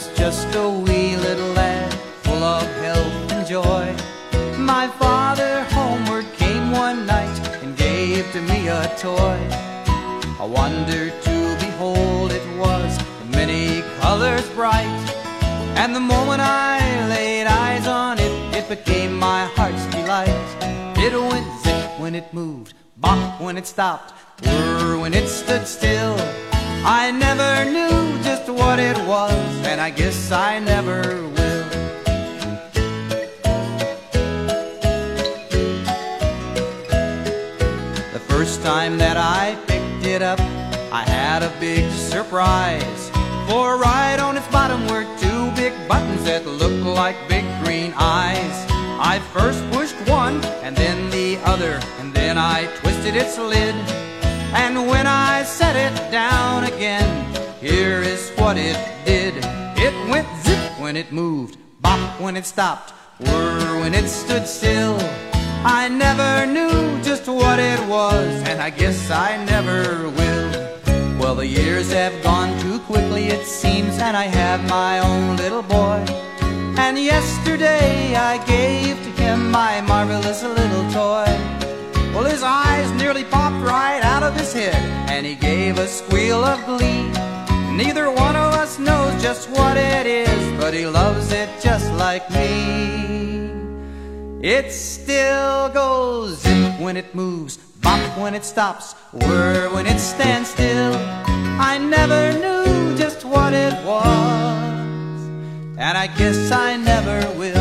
was just a wee little lad, full of health and joy. My father homeward came one night and gave to me a toy. A wonder to behold it was, the many colors bright. And the moment I laid eyes on it, it became my heart's delight. It went zip when it moved, bop when it stopped, whir when it stood still. I never knew what it was, and I guess I never will. The first time that I picked it up, I had a big surprise. For right on its bottom were two big buttons that looked like big green eyes. I first pushed one, and then the other, and then I twisted its lid. And when I set it down again, what it did. It went zip when it moved, bop when it stopped, whir when it stood still. I never knew just what it was, and I guess I never will. Well, the years have gone too quickly, it seems, and I have my own little boy. And yesterday I gave to him my marvelous little toy. Well, his eyes nearly popped right out of his head, and he gave a squeal of glee. Neither one of us knows just what it is, but he loves it just like me. It still goes zip when it moves, bop when it stops, whir when it stands still. I never knew just what it was, and I guess I never will.